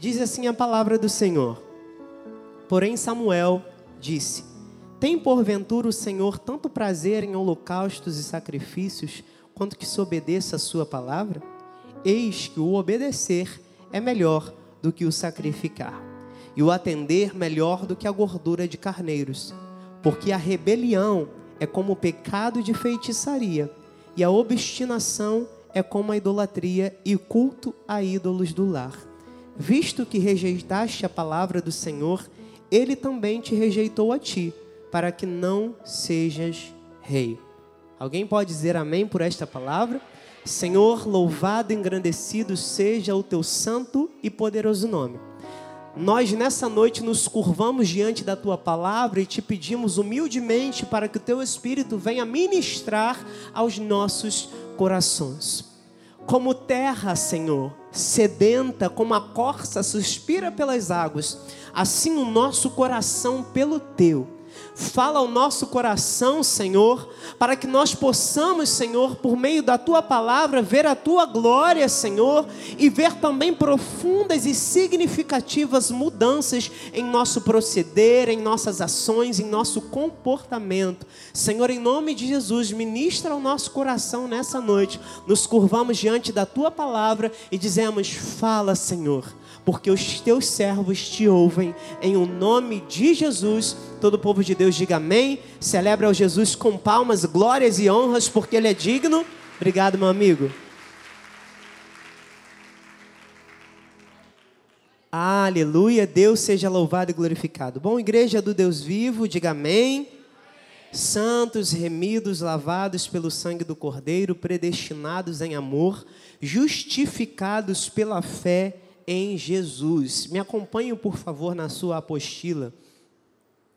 Diz assim a palavra do Senhor. Porém, Samuel disse: Tem porventura o Senhor tanto prazer em holocaustos e sacrifícios, quanto que se obedeça a sua palavra? Eis que o obedecer é melhor do que o sacrificar, e o atender melhor do que a gordura de carneiros, porque a rebelião é como o pecado de feitiçaria, e a obstinação é como a idolatria e culto a ídolos do lar. Visto que rejeitaste a palavra do Senhor, ele também te rejeitou a ti, para que não sejas rei. Alguém pode dizer amém por esta palavra? Senhor, louvado e engrandecido seja o teu santo e poderoso nome. Nós nessa noite nos curvamos diante da tua palavra e te pedimos humildemente para que o teu Espírito venha ministrar aos nossos corações. Como terra, Senhor, sedenta, como a corça suspira pelas águas, assim o nosso coração pelo teu Fala ao nosso coração, Senhor, para que nós possamos, Senhor, por meio da tua palavra, ver a tua glória, Senhor, e ver também profundas e significativas mudanças em nosso proceder, em nossas ações, em nosso comportamento. Senhor, em nome de Jesus, ministra ao nosso coração nessa noite. Nos curvamos diante da tua palavra e dizemos: Fala, Senhor porque os teus servos te ouvem. Em o nome de Jesus, todo o povo de Deus diga amém. Celebra ao Jesus com palmas, glórias e honras, porque ele é digno. Obrigado, meu amigo. Aleluia, Deus seja louvado e glorificado. Bom, igreja do Deus vivo, diga amém. Santos, remidos, lavados pelo sangue do Cordeiro, predestinados em amor, justificados pela fé em Jesus. Me acompanhe, por favor, na sua apostila.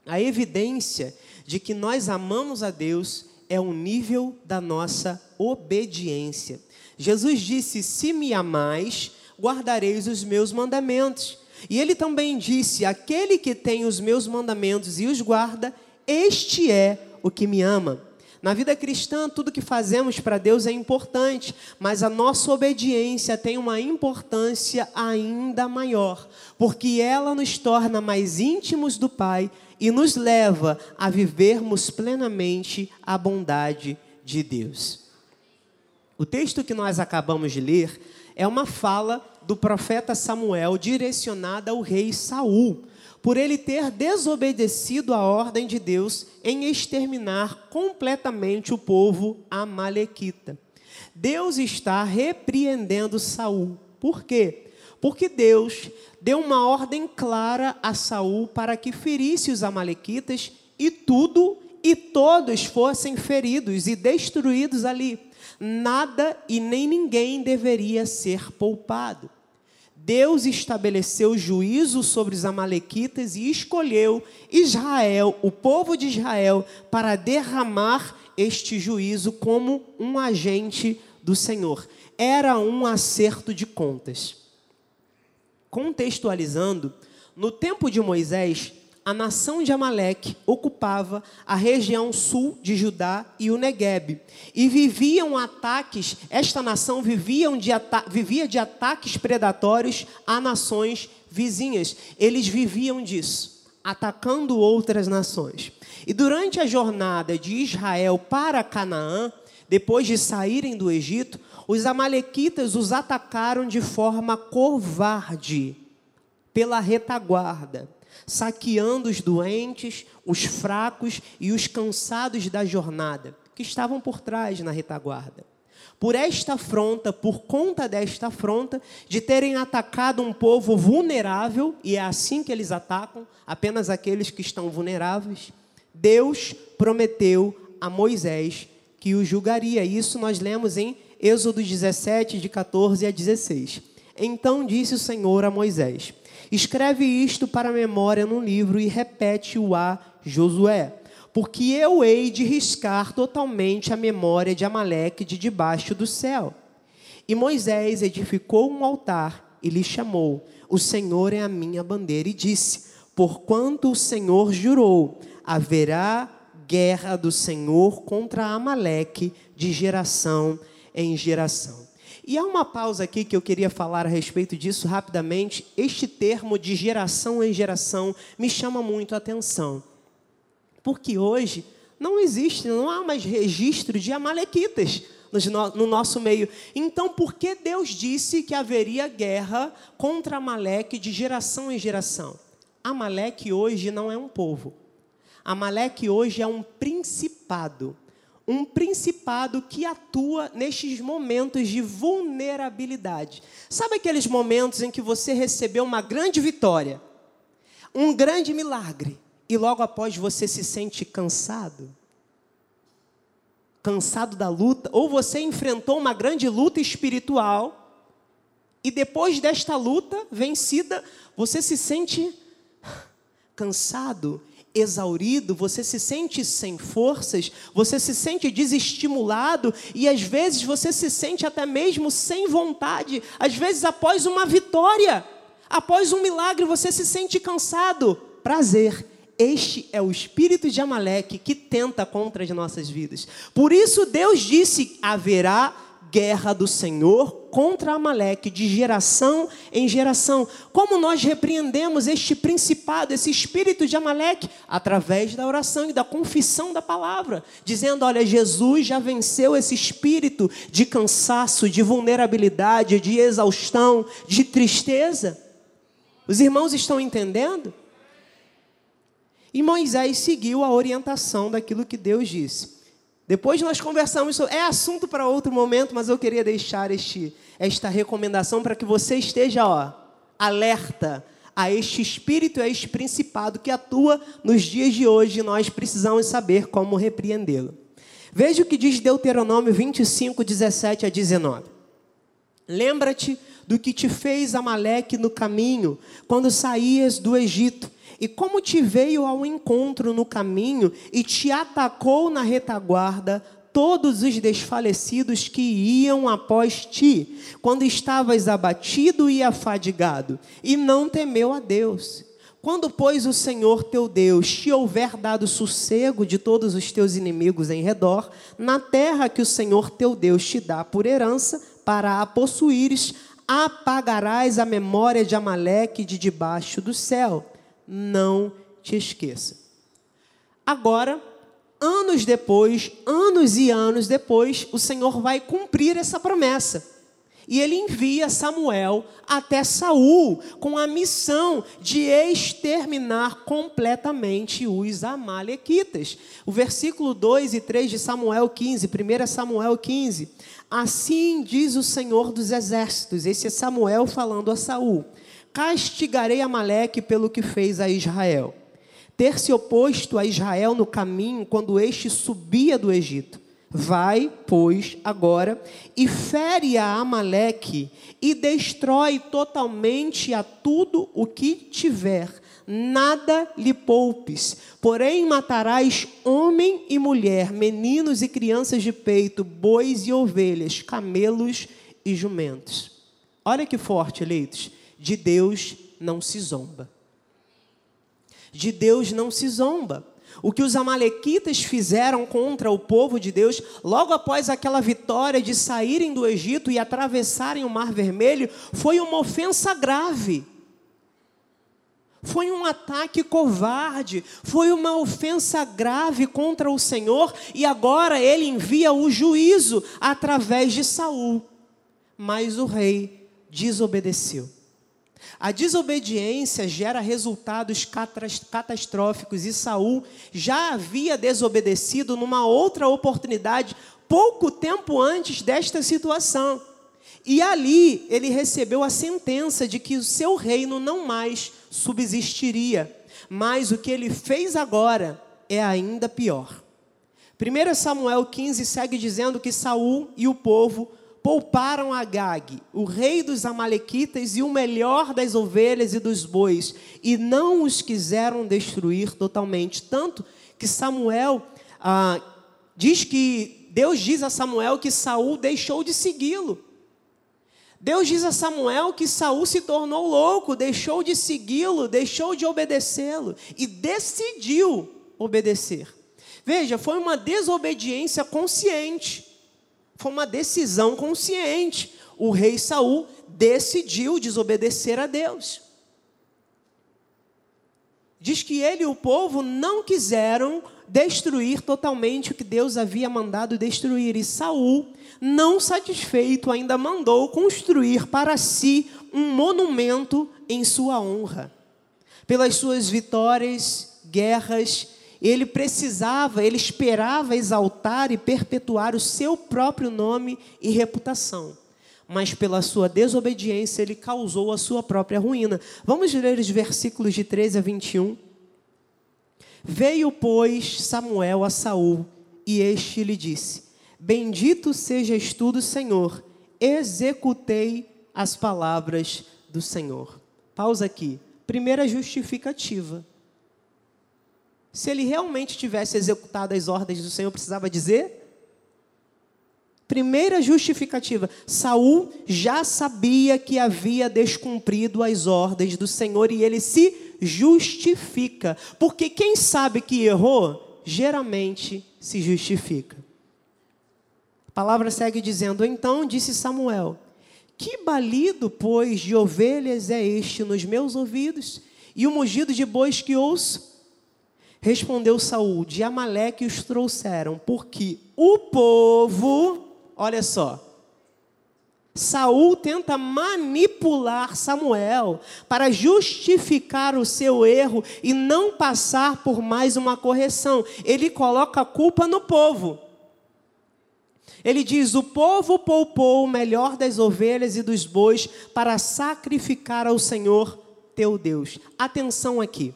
A evidência de que nós amamos a Deus é o nível da nossa obediência. Jesus disse: Se me amais, guardareis os meus mandamentos. E ele também disse: Aquele que tem os meus mandamentos e os guarda, este é o que me ama. Na vida cristã, tudo que fazemos para Deus é importante, mas a nossa obediência tem uma importância ainda maior, porque ela nos torna mais íntimos do Pai e nos leva a vivermos plenamente a bondade de Deus. O texto que nós acabamos de ler é uma fala do profeta Samuel direcionada ao rei Saul por ele ter desobedecido a ordem de Deus em exterminar completamente o povo amalequita. Deus está repreendendo Saul. Por quê? Porque Deus deu uma ordem clara a Saul para que ferisse os amalequitas e tudo e todos fossem feridos e destruídos ali. Nada e nem ninguém deveria ser poupado. Deus estabeleceu juízo sobre os Amalequitas e escolheu Israel, o povo de Israel, para derramar este juízo como um agente do Senhor. Era um acerto de contas. Contextualizando, no tempo de Moisés, a nação de Amaleque ocupava a região sul de Judá e o Negueb. E viviam ataques, esta nação viviam de vivia de ataques predatórios a nações vizinhas. Eles viviam disso, atacando outras nações. E durante a jornada de Israel para Canaã, depois de saírem do Egito, os amalequitas os atacaram de forma covarde, pela retaguarda saqueando os doentes, os fracos e os cansados da jornada, que estavam por trás na retaguarda. Por esta afronta, por conta desta afronta, de terem atacado um povo vulnerável, e é assim que eles atacam, apenas aqueles que estão vulneráveis, Deus prometeu a Moisés que o julgaria. Isso nós lemos em Êxodo 17, de 14 a 16. Então disse o Senhor a Moisés: Escreve isto para a memória num livro e repete-o a Josué. Porque eu hei de riscar totalmente a memória de Amaleque de debaixo do céu. E Moisés edificou um altar e lhe chamou: O Senhor é a minha bandeira, e disse: Porquanto o Senhor jurou, haverá guerra do Senhor contra Amaleque de geração em geração. E há uma pausa aqui que eu queria falar a respeito disso rapidamente. Este termo de geração em geração me chama muito a atenção. Porque hoje não existe, não há mais registro de amalequitas no nosso meio. Então, por que Deus disse que haveria guerra contra Amaleque de geração em geração? Amaleque hoje não é um povo. Amaleque hoje é um principado um principado que atua nestes momentos de vulnerabilidade. Sabe aqueles momentos em que você recebeu uma grande vitória, um grande milagre, e logo após você se sente cansado? Cansado da luta, ou você enfrentou uma grande luta espiritual, e depois desta luta vencida, você se sente cansado exaurido, você se sente sem forças, você se sente desestimulado e às vezes você se sente até mesmo sem vontade. Às vezes, após uma vitória, após um milagre, você se sente cansado. Prazer. Este é o espírito de Amaleque que tenta contra as nossas vidas. Por isso, Deus disse: haverá guerra do Senhor contra Amaleque, de geração em geração. Como nós repreendemos este principado, esse espírito de Amaleque? Através da oração e da confissão da palavra, dizendo: olha, Jesus já venceu esse espírito de cansaço, de vulnerabilidade, de exaustão, de tristeza. Os irmãos estão entendendo? E Moisés seguiu a orientação daquilo que Deus disse. Depois nós conversamos sobre. É assunto para outro momento, mas eu queria deixar este, esta recomendação para que você esteja ó, alerta a este espírito, a este principado que atua nos dias de hoje e nós precisamos saber como repreendê-lo. Veja o que diz Deuteronômio 25, 17 a 19. Lembra-te do que te fez Amaleque no caminho, quando saías do Egito e como te veio ao encontro no caminho e te atacou na retaguarda todos os desfalecidos que iam após ti, quando estavas abatido e afadigado, e não temeu a Deus. Quando, pois, o Senhor teu Deus te houver dado sossego de todos os teus inimigos em redor, na terra que o Senhor teu Deus te dá por herança, para a possuíres, apagarás a memória de Amaleque de debaixo do céu não te esqueça. Agora, anos depois, anos e anos depois, o Senhor vai cumprir essa promessa. E ele envia Samuel até Saul com a missão de exterminar completamente os amalequitas. O versículo 2 e 3 de Samuel 15, 1 Samuel 15. Assim diz o Senhor dos exércitos, esse é Samuel falando a Saul castigarei Amaleque pelo que fez a Israel. Ter se oposto a Israel no caminho quando este subia do Egito. Vai, pois, agora e fere a Amaleque e destrói totalmente a tudo o que tiver. Nada lhe poupes, porém matarás homem e mulher, meninos e crianças de peito, bois e ovelhas, camelos e jumentos. Olha que forte, eleitos de Deus não se zomba. De Deus não se zomba. O que os amalequitas fizeram contra o povo de Deus, logo após aquela vitória de saírem do Egito e atravessarem o Mar Vermelho, foi uma ofensa grave. Foi um ataque covarde, foi uma ofensa grave contra o Senhor, e agora ele envia o juízo através de Saul. Mas o rei desobedeceu. A desobediência gera resultados catastróficos e Saul já havia desobedecido numa outra oportunidade pouco tempo antes desta situação. E ali ele recebeu a sentença de que o seu reino não mais subsistiria. Mas o que ele fez agora é ainda pior. 1 Samuel 15 segue dizendo que Saul e o povo pouparam Agag, o rei dos Amalequitas, e o melhor das ovelhas e dos bois, e não os quiseram destruir totalmente. Tanto que Samuel ah, diz que Deus diz a Samuel que Saul deixou de segui-lo. Deus diz a Samuel que Saul se tornou louco, deixou de segui-lo, deixou de obedecê-lo e decidiu obedecer. Veja, foi uma desobediência consciente. Foi uma decisão consciente. o rei Saul decidiu desobedecer a Deus. Diz que ele e o povo não quiseram destruir totalmente o que Deus havia mandado destruir. E Saul, não satisfeito, ainda mandou construir para si um monumento em sua honra. Pelas suas vitórias, guerras, ele precisava, ele esperava exaltar e perpetuar o seu próprio nome e reputação. Mas pela sua desobediência, ele causou a sua própria ruína. Vamos ler os versículos de 13 a 21. Veio, pois, Samuel a Saul, e este lhe disse: Bendito sejas tu Senhor, executei as palavras do Senhor. Pausa aqui. Primeira justificativa. Se ele realmente tivesse executado as ordens do Senhor, precisava dizer? Primeira justificativa: Saul já sabia que havia descumprido as ordens do Senhor e ele se justifica, porque quem sabe que errou, geralmente se justifica. A palavra segue dizendo: Então disse Samuel: Que balido, pois, de ovelhas é este nos meus ouvidos, e o mugido de bois que ouço? Respondeu Saul: De Amaleque os trouxeram, porque o povo, olha só, Saul tenta manipular Samuel para justificar o seu erro e não passar por mais uma correção. Ele coloca a culpa no povo. Ele diz: O povo poupou o melhor das ovelhas e dos bois para sacrificar ao Senhor teu Deus. Atenção aqui.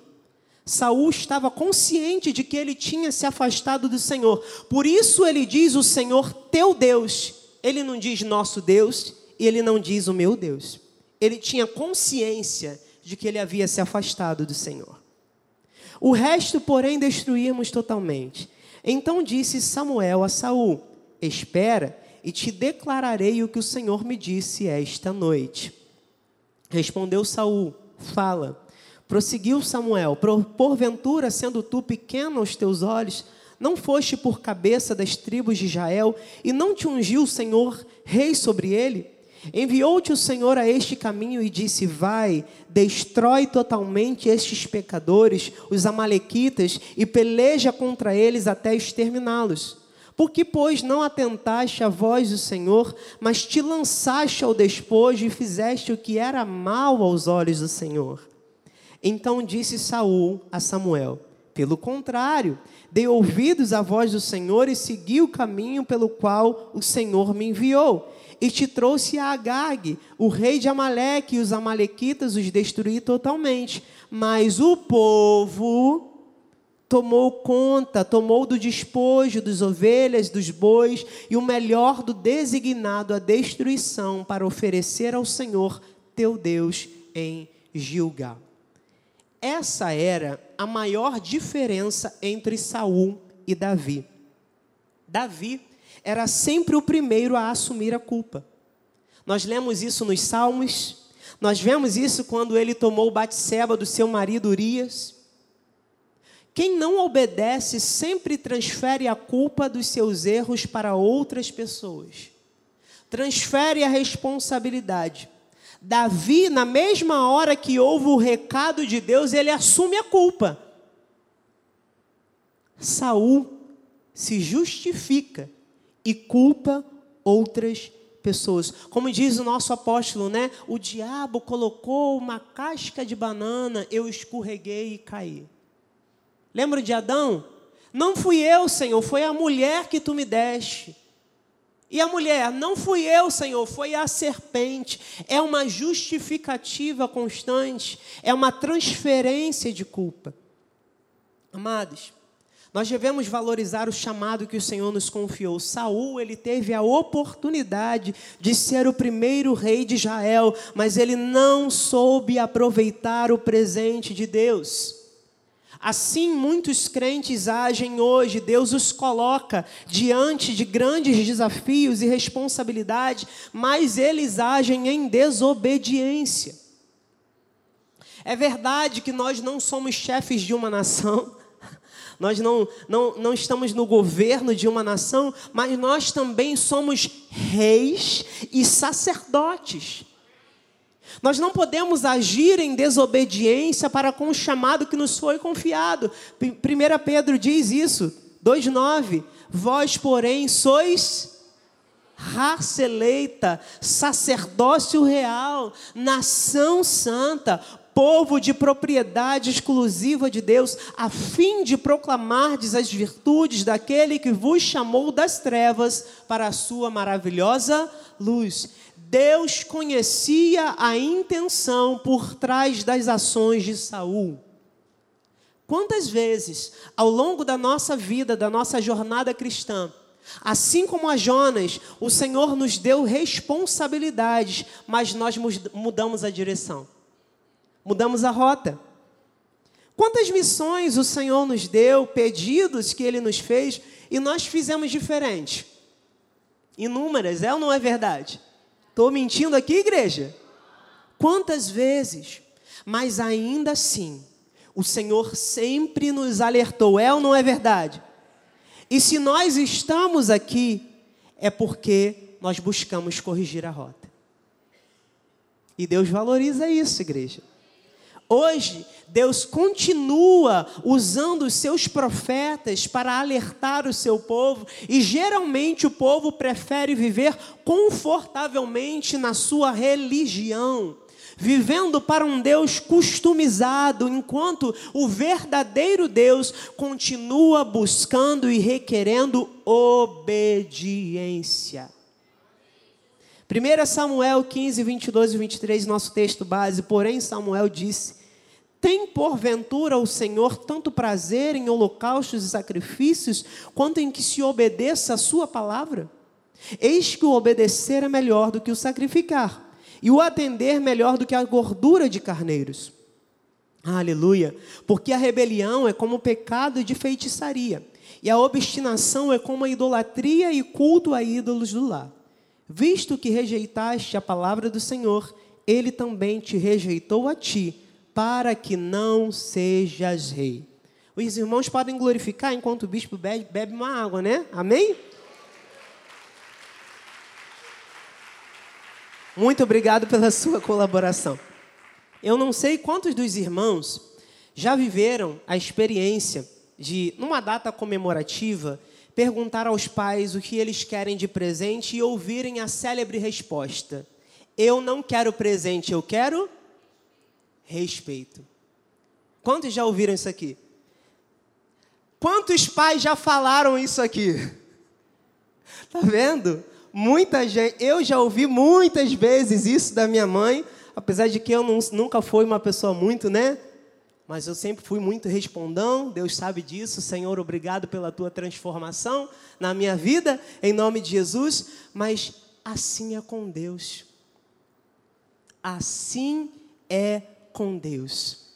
Saul estava consciente de que ele tinha se afastado do Senhor. Por isso ele diz o Senhor teu Deus. Ele não diz nosso Deus e ele não diz o meu Deus. Ele tinha consciência de que ele havia se afastado do Senhor. O resto, porém, destruímos totalmente. Então disse Samuel a Saul: Espera, e te declararei o que o Senhor me disse esta noite. Respondeu Saul: Fala. Prosseguiu Samuel: Porventura, sendo tu pequeno aos teus olhos, não foste por cabeça das tribos de Israel, e não te ungiu o Senhor rei sobre ele? Enviou-te o Senhor a este caminho e disse: Vai, destrói totalmente estes pecadores, os Amalequitas, e peleja contra eles até exterminá-los. Por que, pois, não atentaste à voz do Senhor, mas te lançaste ao despojo e fizeste o que era mal aos olhos do Senhor? Então disse Saul a Samuel: Pelo contrário, dei ouvidos à voz do Senhor e segui o caminho pelo qual o Senhor me enviou. E te trouxe a Agag, o rei de Amaleque, e os amalequitas os destruí totalmente. Mas o povo tomou conta, tomou do despojo dos ovelhas, dos bois e o melhor do designado à destruição para oferecer ao Senhor teu Deus em Gilgal. Essa era a maior diferença entre Saul e Davi. Davi era sempre o primeiro a assumir a culpa. Nós lemos isso nos Salmos, nós vemos isso quando ele tomou Batseba do seu marido Urias. Quem não obedece sempre transfere a culpa dos seus erros para outras pessoas. Transfere a responsabilidade. Davi, na mesma hora que ouve o recado de Deus, ele assume a culpa. Saul se justifica e culpa outras pessoas. Como diz o nosso apóstolo, né? O diabo colocou uma casca de banana, eu escorreguei e caí. Lembra de Adão? Não fui eu, Senhor, foi a mulher que tu me deste. E a mulher, não fui eu, Senhor, foi a serpente. É uma justificativa constante, é uma transferência de culpa. Amados, nós devemos valorizar o chamado que o Senhor nos confiou. Saul, ele teve a oportunidade de ser o primeiro rei de Israel, mas ele não soube aproveitar o presente de Deus. Assim muitos crentes agem hoje, Deus os coloca diante de grandes desafios e responsabilidades, mas eles agem em desobediência. É verdade que nós não somos chefes de uma nação, Nós não, não, não estamos no governo de uma nação, mas nós também somos reis e sacerdotes. Nós não podemos agir em desobediência para com o chamado que nos foi confiado. 1 Pedro diz isso, 2,9: Vós, porém, sois raça eleita, sacerdócio real, nação santa, povo de propriedade exclusiva de Deus, a fim de proclamardes as virtudes daquele que vos chamou das trevas para a sua maravilhosa luz. Deus conhecia a intenção por trás das ações de Saul. Quantas vezes, ao longo da nossa vida, da nossa jornada cristã, assim como a Jonas, o Senhor nos deu responsabilidades, mas nós mudamos a direção mudamos a rota. Quantas missões o Senhor nos deu, pedidos que Ele nos fez, e nós fizemos diferente? Inúmeras, é ou não é verdade? Estou mentindo aqui, igreja? Quantas vezes? Mas ainda assim, o Senhor sempre nos alertou, é ou não é verdade? E se nós estamos aqui, é porque nós buscamos corrigir a rota. E Deus valoriza isso, igreja. Hoje, Deus continua usando os seus profetas para alertar o seu povo, e geralmente o povo prefere viver confortavelmente na sua religião, vivendo para um Deus customizado, enquanto o verdadeiro Deus continua buscando e requerendo obediência. 1 Samuel 15, 22 e 23, nosso texto base. Porém, Samuel disse: Tem porventura o Senhor tanto prazer em holocaustos e sacrifícios, quanto em que se obedeça a Sua palavra? Eis que o obedecer é melhor do que o sacrificar, e o atender melhor do que a gordura de carneiros. Aleluia! Porque a rebelião é como pecado de feitiçaria, e a obstinação é como a idolatria e culto a ídolos do lar. Visto que rejeitaste a palavra do Senhor, ele também te rejeitou a ti, para que não sejas rei. Os irmãos podem glorificar enquanto o bispo bebe, bebe uma água, né? Amém? Muito obrigado pela sua colaboração. Eu não sei quantos dos irmãos já viveram a experiência de, numa data comemorativa, perguntar aos pais o que eles querem de presente e ouvirem a célebre resposta: Eu não quero presente, eu quero respeito. Quantos já ouviram isso aqui? Quantos pais já falaram isso aqui? Tá vendo? Muita gente, eu já ouvi muitas vezes isso da minha mãe, apesar de que eu não, nunca fui uma pessoa muito, né? Mas eu sempre fui muito respondão, Deus sabe disso. Senhor, obrigado pela tua transformação na minha vida, em nome de Jesus. Mas assim é com Deus. Assim é com Deus.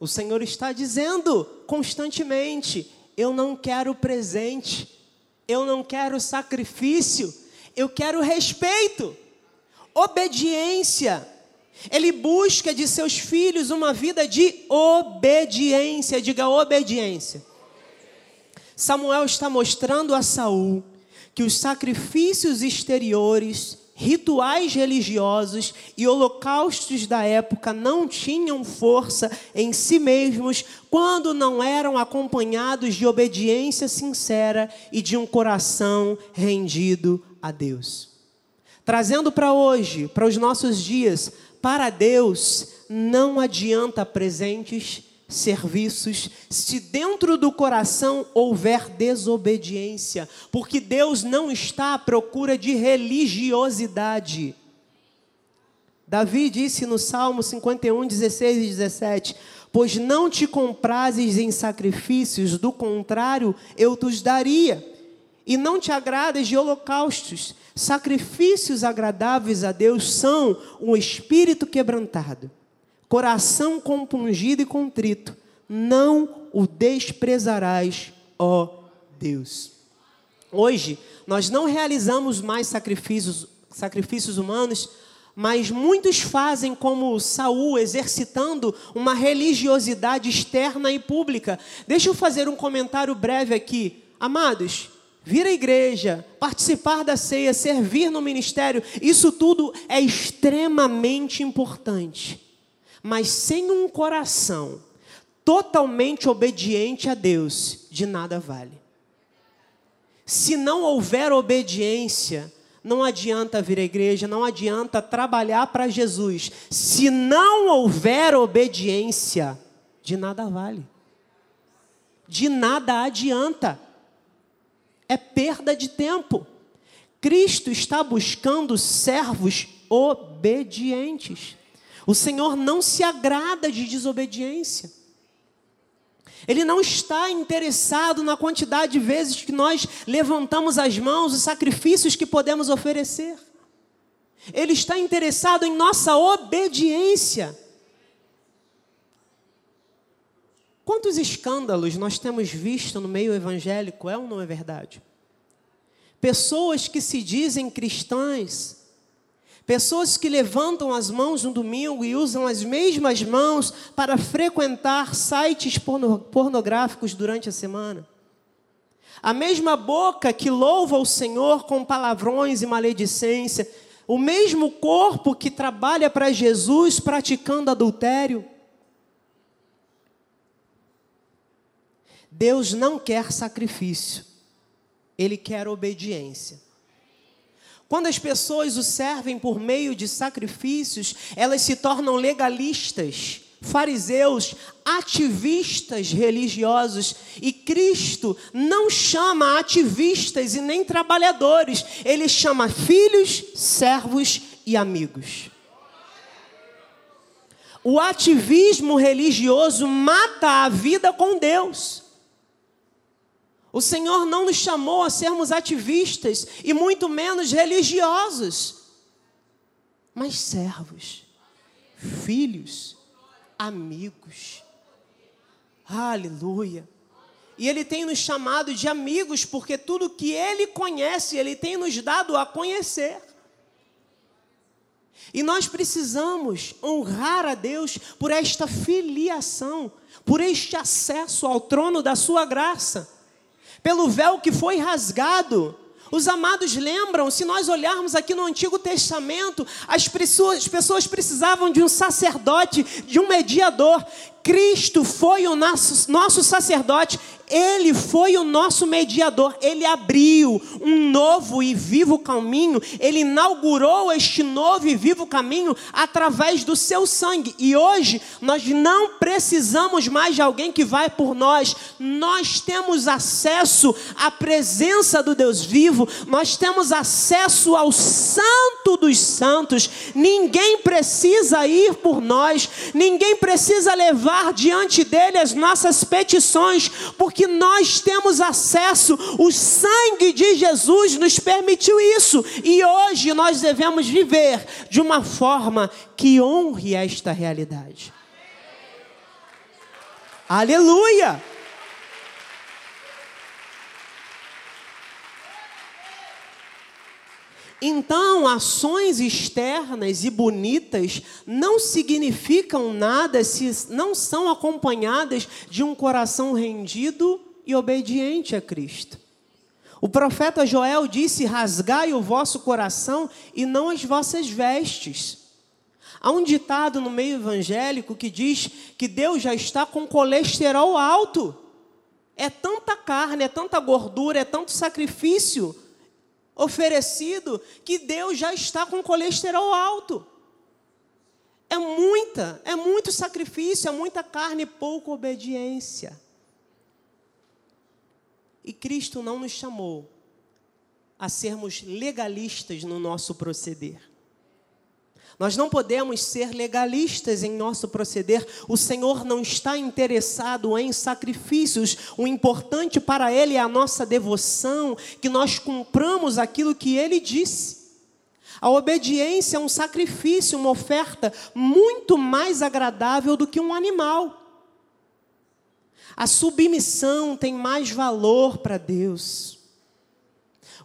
O Senhor está dizendo constantemente: eu não quero presente, eu não quero sacrifício, eu quero respeito, obediência. Ele busca de seus filhos uma vida de obediência, diga obediência. Samuel está mostrando a Saul que os sacrifícios exteriores, rituais religiosos e holocaustos da época não tinham força em si mesmos quando não eram acompanhados de obediência sincera e de um coração rendido a Deus. Trazendo para hoje, para os nossos dias, para Deus não adianta presentes, serviços, se dentro do coração houver desobediência, porque Deus não está à procura de religiosidade. Davi disse no Salmo 51, 16 e 17: Pois não te comprases em sacrifícios, do contrário, eu te daria. E não te agradas de holocaustos. Sacrifícios agradáveis a Deus são um espírito quebrantado, coração compungido e contrito. Não o desprezarás, ó Deus. Hoje, nós não realizamos mais sacrifícios, sacrifícios humanos, Mas muitos fazem como Saul, exercitando uma religiosidade externa e pública. Deixa eu fazer um comentário breve aqui. Amados, vir à igreja, participar da ceia, servir no ministério, isso tudo é extremamente importante. Mas sem um coração totalmente obediente a Deus, de nada vale. Se não houver obediência, não adianta vir à igreja, não adianta trabalhar para Jesus. Se não houver obediência, de nada vale. De nada adianta. É perda de tempo. Cristo está buscando servos obedientes. O Senhor não se agrada de desobediência. Ele não está interessado na quantidade de vezes que nós levantamos as mãos, os sacrifícios que podemos oferecer. Ele está interessado em nossa obediência. Quantos escândalos nós temos visto no meio evangélico, é ou não é verdade? Pessoas que se dizem cristãs, Pessoas que levantam as mãos no domingo e usam as mesmas mãos para frequentar sites pornográficos durante a semana. A mesma boca que louva o Senhor com palavrões e maledicência. O mesmo corpo que trabalha para Jesus praticando adultério. Deus não quer sacrifício, Ele quer obediência. Quando as pessoas o servem por meio de sacrifícios, elas se tornam legalistas, fariseus, ativistas religiosos. E Cristo não chama ativistas e nem trabalhadores, ele chama filhos, servos e amigos. O ativismo religioso mata a vida com Deus. O Senhor não nos chamou a sermos ativistas e muito menos religiosos, mas servos, filhos, amigos. Aleluia. E Ele tem nos chamado de amigos, porque tudo que Ele conhece, Ele tem nos dado a conhecer. E nós precisamos honrar a Deus por esta filiação, por este acesso ao trono da Sua graça pelo véu que foi rasgado. Os amados lembram, se nós olharmos aqui no Antigo Testamento, as pessoas, as pessoas precisavam de um sacerdote, de um mediador. Cristo foi o nosso, nosso sacerdote, ele foi o nosso mediador, ele abriu um novo e vivo caminho, ele inaugurou este novo e vivo caminho através do seu sangue. E hoje nós não precisamos mais de alguém que vai por nós, nós temos acesso à presença do Deus vivo, nós temos acesso ao Santo dos Santos. Ninguém precisa ir por nós, ninguém precisa levar diante dele as nossas petições, porque que nós temos acesso, o sangue de Jesus nos permitiu isso, e hoje nós devemos viver de uma forma que honre esta realidade. Aleluia! Então, ações externas e bonitas não significam nada se não são acompanhadas de um coração rendido e obediente a Cristo. O profeta Joel disse: Rasgai o vosso coração e não as vossas vestes. Há um ditado no meio evangélico que diz que Deus já está com colesterol alto. É tanta carne, é tanta gordura, é tanto sacrifício oferecido que Deus já está com colesterol alto. É muita, é muito sacrifício, é muita carne e pouca obediência. E Cristo não nos chamou a sermos legalistas no nosso proceder. Nós não podemos ser legalistas em nosso proceder. O Senhor não está interessado em sacrifícios. O importante para Ele é a nossa devoção, que nós cumpramos aquilo que Ele disse. A obediência é um sacrifício, uma oferta muito mais agradável do que um animal. A submissão tem mais valor para Deus.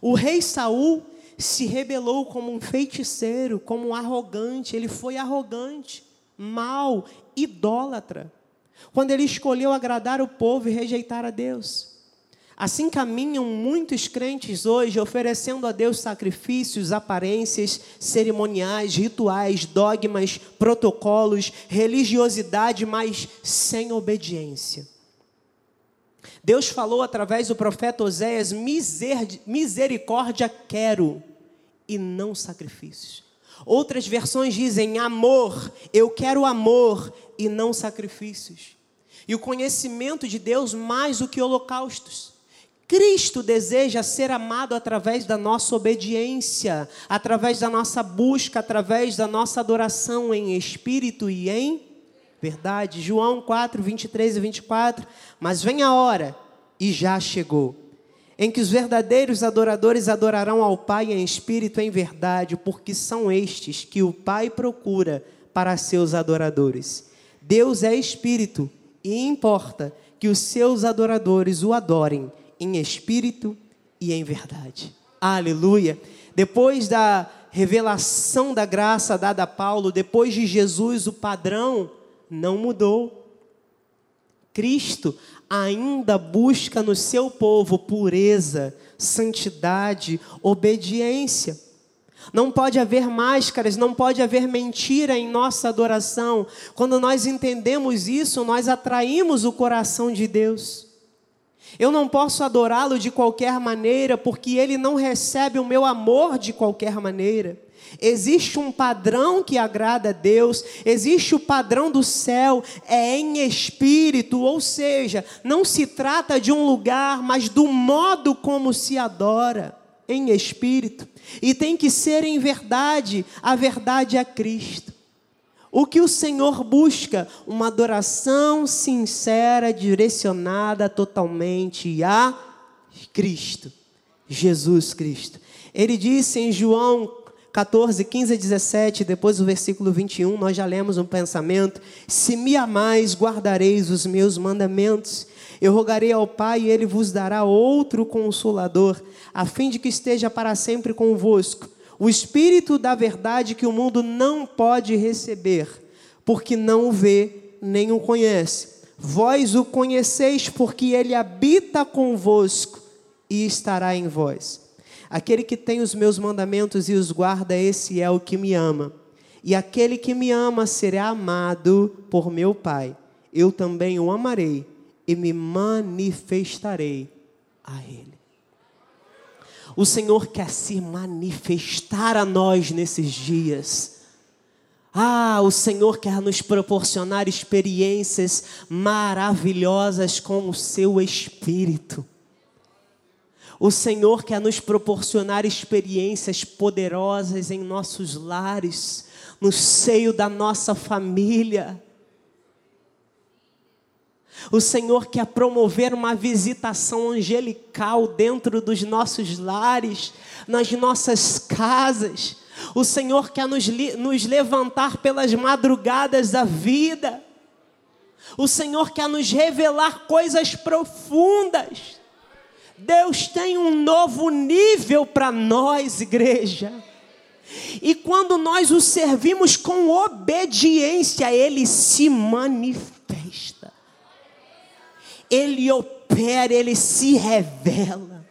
O rei Saul se rebelou como um feiticeiro, como um arrogante, ele foi arrogante, mau, idólatra, quando ele escolheu agradar o povo e rejeitar a Deus. Assim caminham muitos crentes hoje, oferecendo a Deus sacrifícios, aparências cerimoniais, rituais, dogmas, protocolos, religiosidade, mas sem obediência. Deus falou através do profeta Oséias: misericórdia quero e não sacrifícios. Outras versões dizem amor, eu quero amor e não sacrifícios. E o conhecimento de Deus mais do que holocaustos. Cristo deseja ser amado através da nossa obediência, através da nossa busca, através da nossa adoração em espírito e em verdade. João 4, 23 e 24. Mas vem a hora, e já chegou, em que os verdadeiros adoradores adorarão ao Pai em espírito e em verdade, porque são estes que o Pai procura para seus adoradores. Deus é espírito e importa que os seus adoradores o adorem em espírito e em verdade. Aleluia. Depois da revelação da graça dada a Paulo, depois de Jesus, o padrão não mudou. Cristo ainda busca no seu povo pureza, santidade, obediência. Não pode haver máscaras, não pode haver mentira em nossa adoração. Quando nós entendemos isso, nós atraímos o coração de Deus. Eu não posso adorá-lo de qualquer maneira, porque ele não recebe o meu amor de qualquer maneira. Existe um padrão que agrada a Deus, existe o padrão do céu, é em espírito, ou seja, não se trata de um lugar, mas do modo como se adora, em espírito. E tem que ser em verdade, a verdade é Cristo. O que o Senhor busca? Uma adoração sincera, direcionada totalmente a Cristo, Jesus Cristo. Ele disse em João 14, 15 a 17, depois do versículo 21, nós já lemos um pensamento: Se me amais, guardareis os meus mandamentos. Eu rogarei ao Pai e ele vos dará outro consolador, a fim de que esteja para sempre convosco o Espírito da verdade que o mundo não pode receber, porque não o vê nem o conhece. Vós o conheceis, porque ele habita convosco e estará em vós. Aquele que tem os meus mandamentos e os guarda, esse é o que me ama. E aquele que me ama será amado por meu Pai. Eu também o amarei e me manifestarei a ele. O Senhor quer se manifestar a nós nesses dias. Ah, o Senhor quer nos proporcionar experiências maravilhosas com o seu Espírito. O Senhor quer nos proporcionar experiências poderosas em nossos lares, no seio da nossa família. O Senhor quer promover uma visitação angelical dentro dos nossos lares, nas nossas casas. O Senhor quer nos, nos levantar pelas madrugadas da vida. O Senhor quer nos revelar coisas profundas. Deus tem um novo nível para nós, igreja. E quando nós o servimos com obediência, Ele se manifesta ele opera, ele se revela.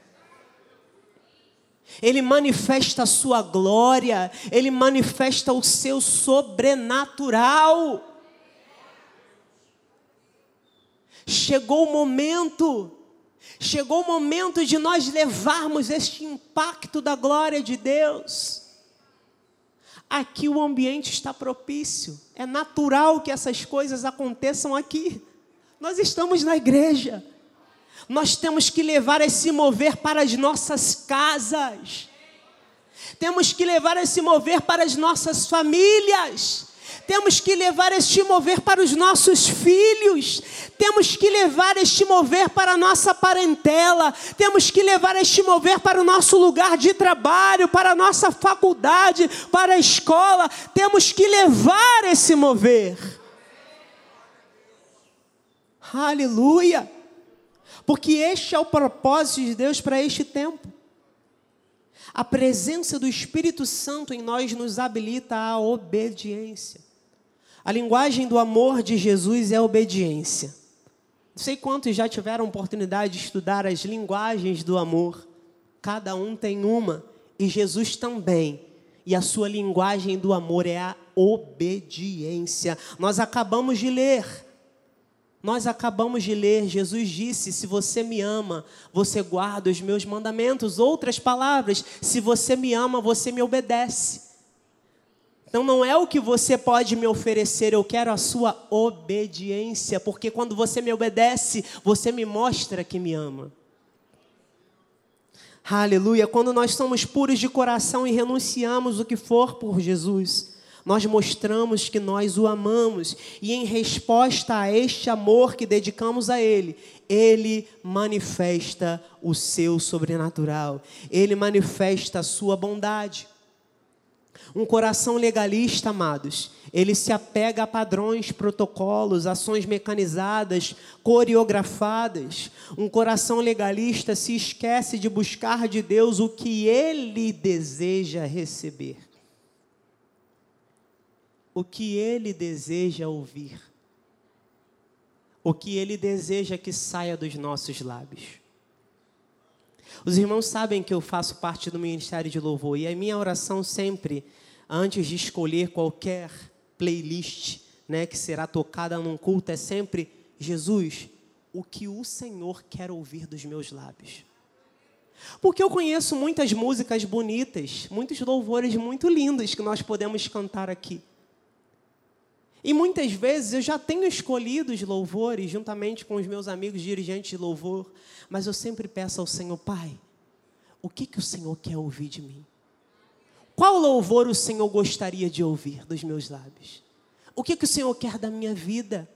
Ele manifesta a sua glória, ele manifesta o seu sobrenatural. Chegou o momento, chegou o momento de nós levarmos este impacto da glória de Deus. Aqui o ambiente está propício, é natural que essas coisas aconteçam aqui. Nós estamos na igreja. Nós temos que levar esse mover para as nossas casas. Temos que levar esse mover para as nossas famílias. Temos que levar este mover para os nossos filhos. Temos que levar este mover para a nossa parentela. Temos que levar este mover para o nosso lugar de trabalho, para a nossa faculdade, para a escola. Temos que levar esse mover. Aleluia! Porque este é o propósito de Deus para este tempo. A presença do Espírito Santo em nós nos habilita à obediência. A linguagem do amor de Jesus é obediência. Não sei quantos já tiveram oportunidade de estudar as linguagens do amor. Cada um tem uma, e Jesus também. E a sua linguagem do amor é a obediência. Nós acabamos de ler. Nós acabamos de ler, Jesus disse: Se você me ama, você guarda os meus mandamentos. Outras palavras, se você me ama, você me obedece. Então não é o que você pode me oferecer, eu quero a sua obediência, porque quando você me obedece, você me mostra que me ama. Aleluia. Quando nós somos puros de coração e renunciamos o que for por Jesus, nós mostramos que nós o amamos e em resposta a este amor que dedicamos a Ele, Ele manifesta o seu sobrenatural, Ele manifesta a sua bondade. Um coração legalista, amados, ele se apega a padrões, protocolos, ações mecanizadas, coreografadas. Um coração legalista se esquece de buscar de Deus o que ele deseja receber. O que ele deseja ouvir. O que ele deseja que saia dos nossos lábios. Os irmãos sabem que eu faço parte do ministério de louvor e a minha oração sempre antes de escolher qualquer playlist né, que será tocada num culto, é sempre: Jesus, o que o Senhor quer ouvir dos meus lábios. Porque eu conheço muitas músicas bonitas, muitos louvores muito lindos que nós podemos cantar aqui. E muitas vezes eu já tenho escolhido os louvores juntamente com os meus amigos dirigentes de louvor, mas eu sempre peço ao Senhor, Pai, o que, que o Senhor quer ouvir de mim? Qual louvor o Senhor gostaria de ouvir dos meus lábios? O que, que o Senhor quer da minha vida?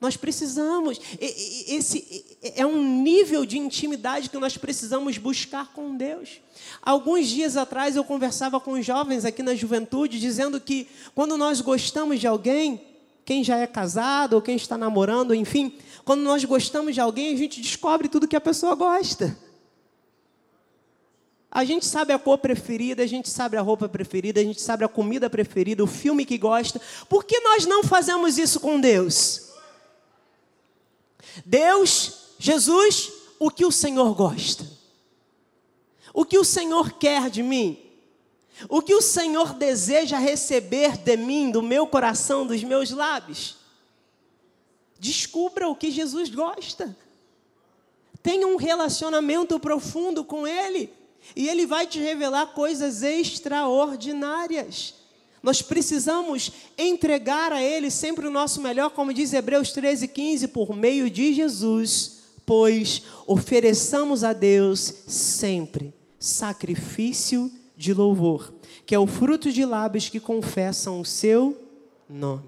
Nós precisamos, esse é um nível de intimidade que nós precisamos buscar com Deus. Alguns dias atrás eu conversava com jovens aqui na juventude, dizendo que quando nós gostamos de alguém, quem já é casado ou quem está namorando, enfim, quando nós gostamos de alguém, a gente descobre tudo que a pessoa gosta. A gente sabe a cor preferida, a gente sabe a roupa preferida, a gente sabe a comida preferida, o filme que gosta. Por que nós não fazemos isso com Deus? Deus, Jesus, o que o Senhor gosta? O que o Senhor quer de mim? O que o Senhor deseja receber de mim, do meu coração, dos meus lábios? Descubra o que Jesus gosta. Tenha um relacionamento profundo com Ele. E Ele vai te revelar coisas extraordinárias. Nós precisamos entregar a Ele sempre o nosso melhor, como diz Hebreus 13, 15, por meio de Jesus, pois ofereçamos a Deus sempre sacrifício de louvor, que é o fruto de lábios que confessam o seu nome.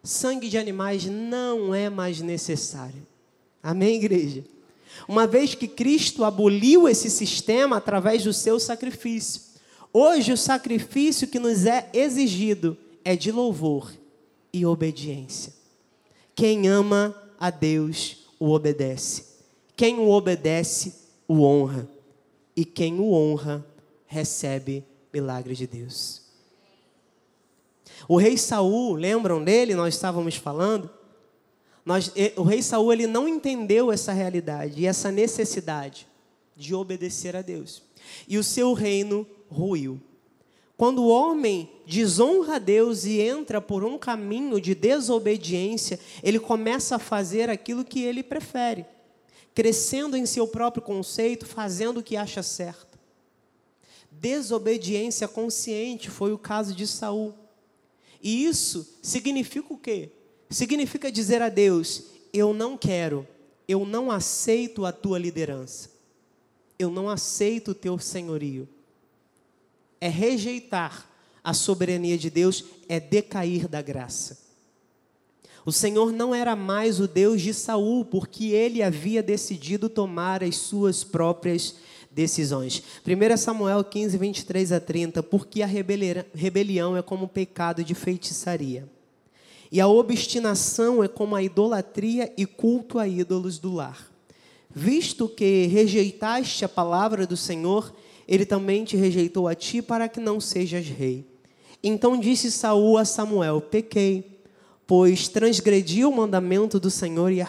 Sangue de animais não é mais necessário. Amém, igreja? uma vez que Cristo aboliu esse sistema através do seu sacrifício. Hoje, o sacrifício que nos é exigido é de louvor e obediência. Quem ama a Deus o obedece. Quem o obedece o honra. E quem o honra recebe milagre de Deus. O rei Saul, lembram dele? Nós estávamos falando. Nós, o rei Saul ele não entendeu essa realidade e essa necessidade de obedecer a Deus. E o seu reino ruiu. Quando o homem desonra a Deus e entra por um caminho de desobediência, ele começa a fazer aquilo que ele prefere, crescendo em seu próprio conceito, fazendo o que acha certo. Desobediência consciente foi o caso de Saul. E isso significa o quê? Significa dizer a Deus: eu não quero, eu não aceito a tua liderança, eu não aceito o teu senhorio. É rejeitar a soberania de Deus, é decair da graça. O Senhor não era mais o Deus de Saul, porque ele havia decidido tomar as suas próprias decisões. 1 Samuel 15, 23 a 30, porque a rebelião é como pecado de feitiçaria e a obstinação é como a idolatria e culto a ídolos do lar. Visto que rejeitaste a palavra do Senhor, ele também te rejeitou a ti para que não sejas rei. Então disse Saul a Samuel: Pequei, pois transgredi o mandamento do Senhor e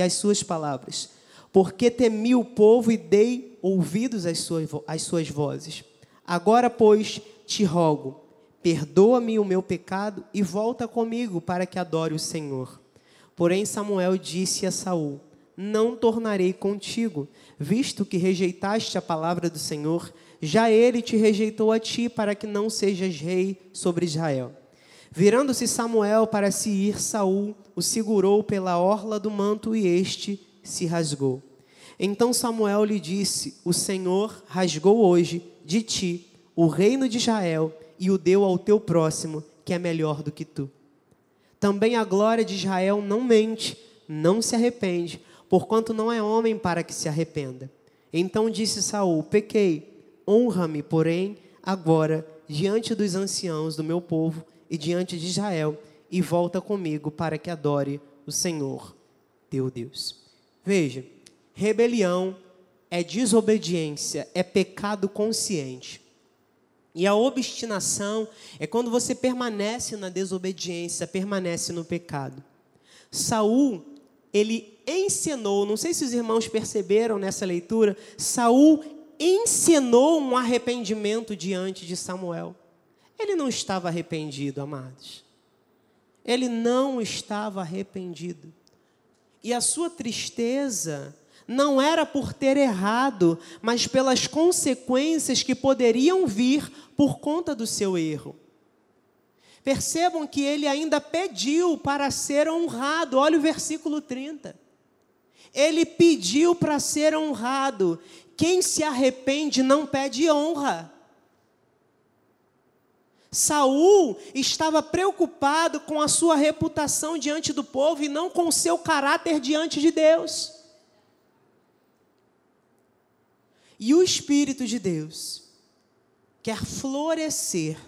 as suas palavras, porque temi o povo e dei ouvidos às suas, às suas vozes. Agora, pois, te rogo, perdoa-me o meu pecado e volta comigo para que adore o Senhor. Porém Samuel disse a Saul: Não tornarei contigo, visto que rejeitaste a palavra do Senhor, já ele te rejeitou a ti para que não sejas rei sobre Israel. Virando-se Samuel para se ir, Saul o segurou pela orla do manto e este se rasgou. Então Samuel lhe disse: O Senhor rasgou hoje de ti o reino de Israel e o deu ao teu próximo, que é melhor do que tu. Também a glória de Israel não mente, não se arrepende, porquanto não é homem para que se arrependa. Então disse Saul: Pequei, honra-me, porém, agora diante dos anciãos do meu povo e diante de Israel, e volta comigo para que adore o Senhor, teu Deus. Veja, rebelião é desobediência, é pecado consciente. E a obstinação é quando você permanece na desobediência, permanece no pecado. Saul, ele ensinou, não sei se os irmãos perceberam nessa leitura, Saul ensinou um arrependimento diante de Samuel. Ele não estava arrependido, amados. Ele não estava arrependido. E a sua tristeza não era por ter errado, mas pelas consequências que poderiam vir por conta do seu erro. Percebam que ele ainda pediu para ser honrado, olha o versículo 30. Ele pediu para ser honrado. Quem se arrepende não pede honra. Saul estava preocupado com a sua reputação diante do povo e não com o seu caráter diante de Deus. E o Espírito de Deus quer florescer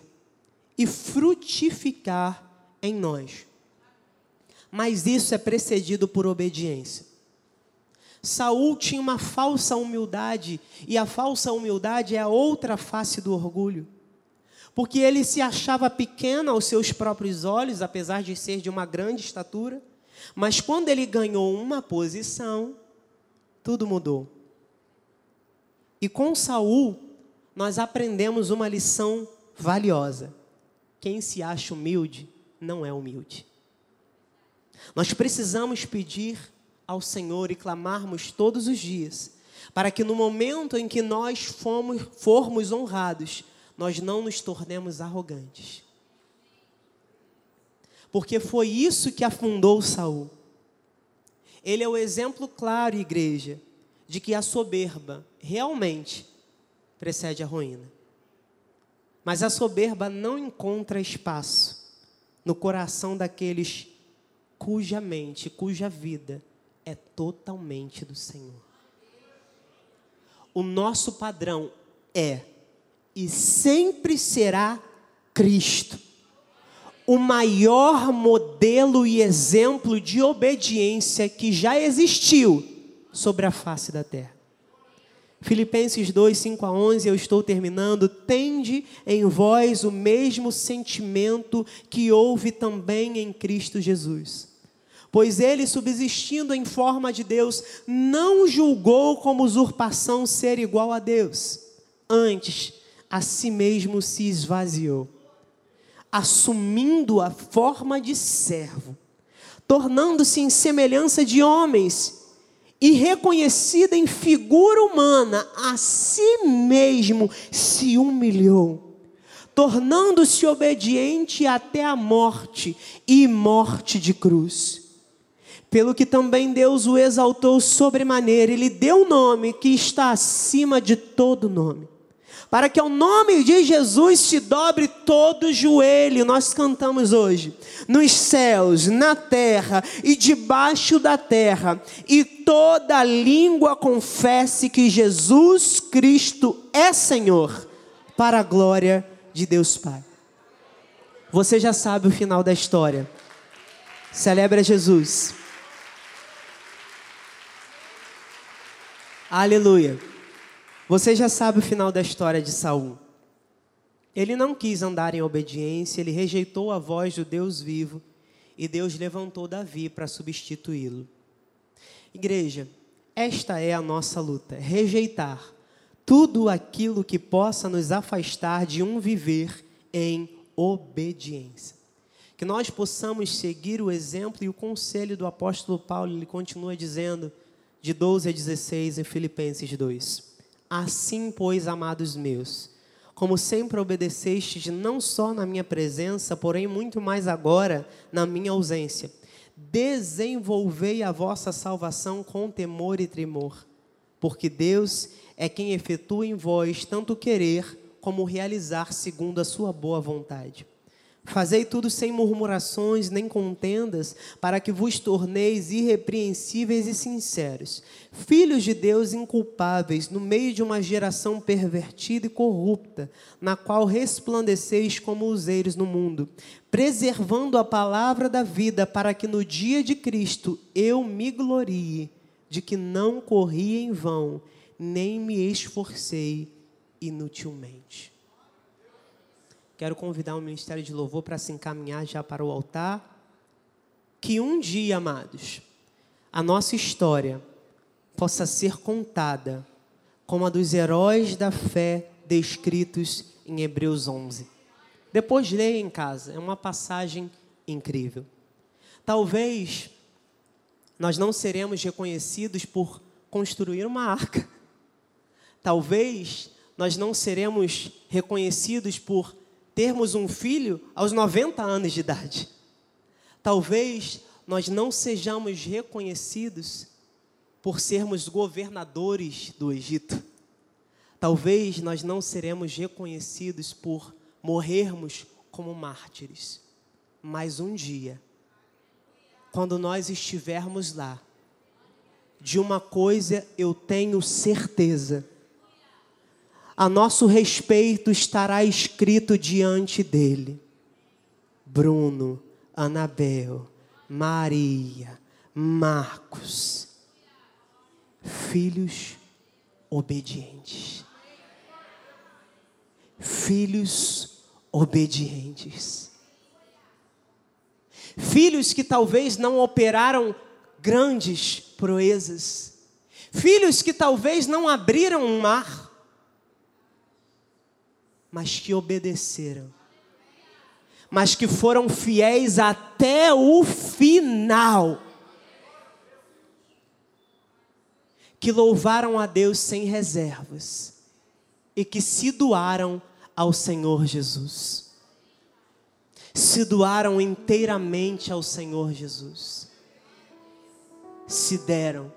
e frutificar em nós. Mas isso é precedido por obediência. Saul tinha uma falsa humildade, e a falsa humildade é a outra face do orgulho. Porque ele se achava pequeno aos seus próprios olhos, apesar de ser de uma grande estatura, mas quando ele ganhou uma posição, tudo mudou. E com Saul, nós aprendemos uma lição valiosa. Quem se acha humilde não é humilde. Nós precisamos pedir ao Senhor e clamarmos todos os dias, para que no momento em que nós fomos, formos honrados, nós não nos tornemos arrogantes. Porque foi isso que afundou Saul. Ele é o exemplo claro, igreja, de que a soberba realmente precede a ruína. Mas a soberba não encontra espaço no coração daqueles cuja mente, cuja vida é totalmente do Senhor. O nosso padrão é e sempre será Cristo. O maior modelo e exemplo de obediência que já existiu sobre a face da terra. Filipenses 2, 5 a 11, eu estou terminando. Tende em vós o mesmo sentimento que houve também em Cristo Jesus. Pois ele, subsistindo em forma de Deus, não julgou como usurpação ser igual a Deus. Antes, a si mesmo se esvaziou, assumindo a forma de servo, tornando-se em semelhança de homens e reconhecida em figura humana, a si mesmo se humilhou, tornando-se obediente até a morte e morte de cruz. Pelo que também Deus o exaltou sobremaneira e lhe deu um nome que está acima de todo nome para que ao nome de Jesus se dobre todo o joelho, nós cantamos hoje, nos céus, na terra e debaixo da terra, e toda língua confesse que Jesus Cristo é Senhor, para a glória de Deus Pai. Você já sabe o final da história. Celebra Jesus. Aleluia. Você já sabe o final da história de Saul. Ele não quis andar em obediência, ele rejeitou a voz do Deus vivo e Deus levantou Davi para substituí-lo. Igreja, esta é a nossa luta: rejeitar tudo aquilo que possa nos afastar de um viver em obediência. Que nós possamos seguir o exemplo e o conselho do apóstolo Paulo, ele continua dizendo, de 12 a 16 em Filipenses 2. Assim, pois, amados meus, como sempre obedecestes, não só na minha presença, porém muito mais agora na minha ausência, desenvolvei a vossa salvação com temor e tremor, porque Deus é quem efetua em vós tanto querer como realizar segundo a sua boa vontade. Fazei tudo sem murmurações nem contendas, para que vos torneis irrepreensíveis e sinceros, filhos de Deus inculpáveis, no meio de uma geração pervertida e corrupta, na qual resplandeceis como useiros no mundo, preservando a palavra da vida, para que no dia de Cristo eu me glorie de que não corri em vão, nem me esforcei inutilmente. Quero convidar o Ministério de Louvor para se encaminhar já para o altar. Que um dia, amados, a nossa história possa ser contada como a dos heróis da fé descritos em Hebreus 11. Depois leia em casa, é uma passagem incrível. Talvez nós não seremos reconhecidos por construir uma arca. Talvez nós não seremos reconhecidos por termos um filho aos 90 anos de idade. Talvez nós não sejamos reconhecidos por sermos governadores do Egito. Talvez nós não seremos reconhecidos por morrermos como mártires. Mas um dia, quando nós estivermos lá, de uma coisa eu tenho certeza a nosso respeito estará escrito diante dele. Bruno, Anabel, Maria, Marcos, filhos obedientes. Filhos obedientes. Filhos que talvez não operaram grandes proezas. Filhos que talvez não abriram um mar mas que obedeceram, mas que foram fiéis até o final, que louvaram a Deus sem reservas. E que se doaram ao Senhor Jesus. Se doaram inteiramente ao Senhor Jesus. Se deram,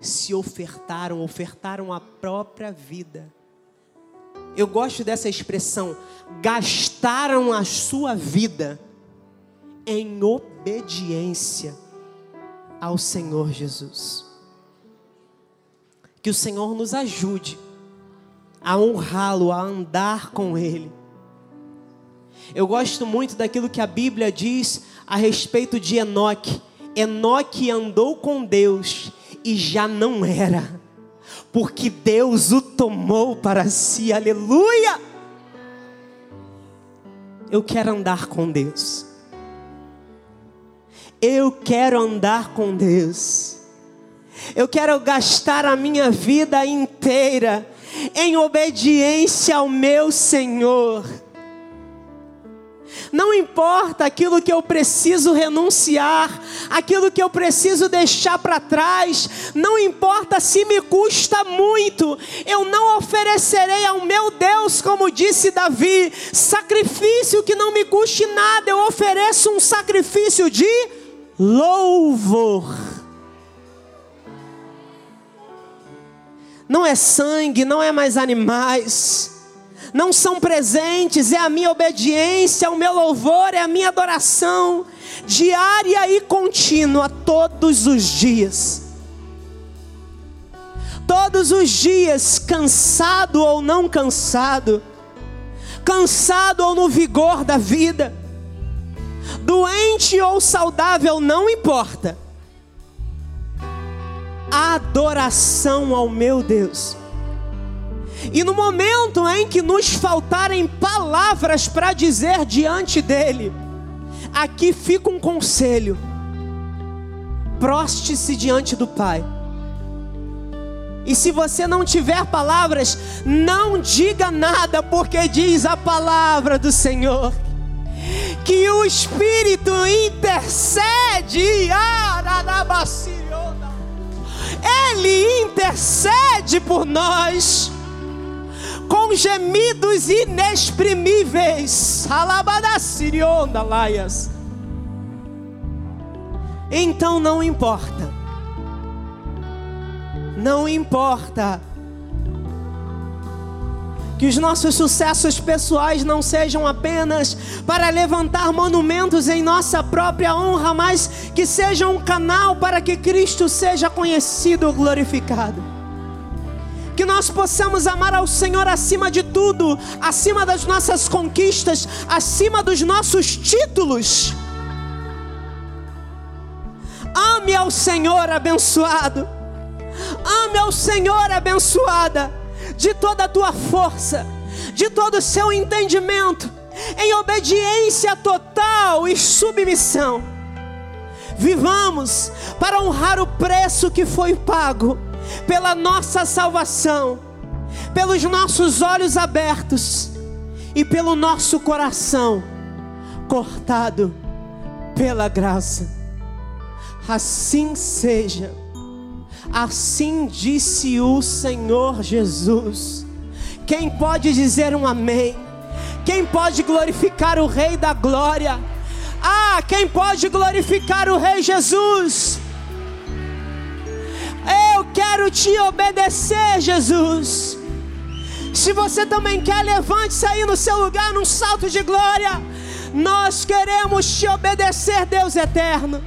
se ofertaram, ofertaram a própria vida eu gosto dessa expressão, gastaram a sua vida em obediência ao Senhor Jesus. Que o Senhor nos ajude a honrá-lo, a andar com Ele. Eu gosto muito daquilo que a Bíblia diz a respeito de Enoque. Enoque andou com Deus e já não era porque Deus o tomou para si, aleluia. Eu quero andar com Deus. Eu quero andar com Deus. Eu quero gastar a minha vida inteira em obediência ao meu Senhor. Não importa aquilo que eu preciso renunciar, aquilo que eu preciso deixar para trás, não importa se me custa muito, eu não oferecerei ao meu Deus, como disse Davi, sacrifício que não me custe nada, eu ofereço um sacrifício de louvor. Não é sangue, não é mais animais não são presentes, é a minha obediência, é o meu louvor, é a minha adoração, diária e contínua, todos os dias. Todos os dias, cansado ou não cansado, cansado ou no vigor da vida, doente ou saudável, não importa. Adoração ao meu Deus E no momento em que nos faltarem palavras para dizer diante dele, aqui fica um conselho: proste-se diante do Pai. E se você não tiver palavras, não diga nada, porque diz a palavra do Senhor que o Espírito intercede. Ele intercede por nós com gemidos inexprimíveis. Então não importa. Não importa que os nossos sucessos pessoais não sejam apenas para levantar monumentos em nossa própria honra, mas que sejam um canal para que Cristo seja conhecido glorificado. Que nós possamos amar ao Senhor acima de tudo, acima das nossas conquistas, acima dos nossos títulos. Ame ao Senhor abençoado. Ame ao Senhor abençoada de toda a tua força, de todo o seu entendimento, em obediência total e submissão. Vivamos para honrar o preço que foi pago pela nossa salvação, pelos nossos olhos abertos e pelo nosso coração cortado pela graça. Assim seja. Assim disse o Senhor Jesus. Quem pode dizer um amém? Quem pode glorificar o Rei da Glória? Ah, quem pode glorificar o Rei Jesus? Eu quero te obedecer, Jesus. Se você também quer, levante-se aí no seu lugar num salto de glória. Nós queremos te obedecer, Deus eterno.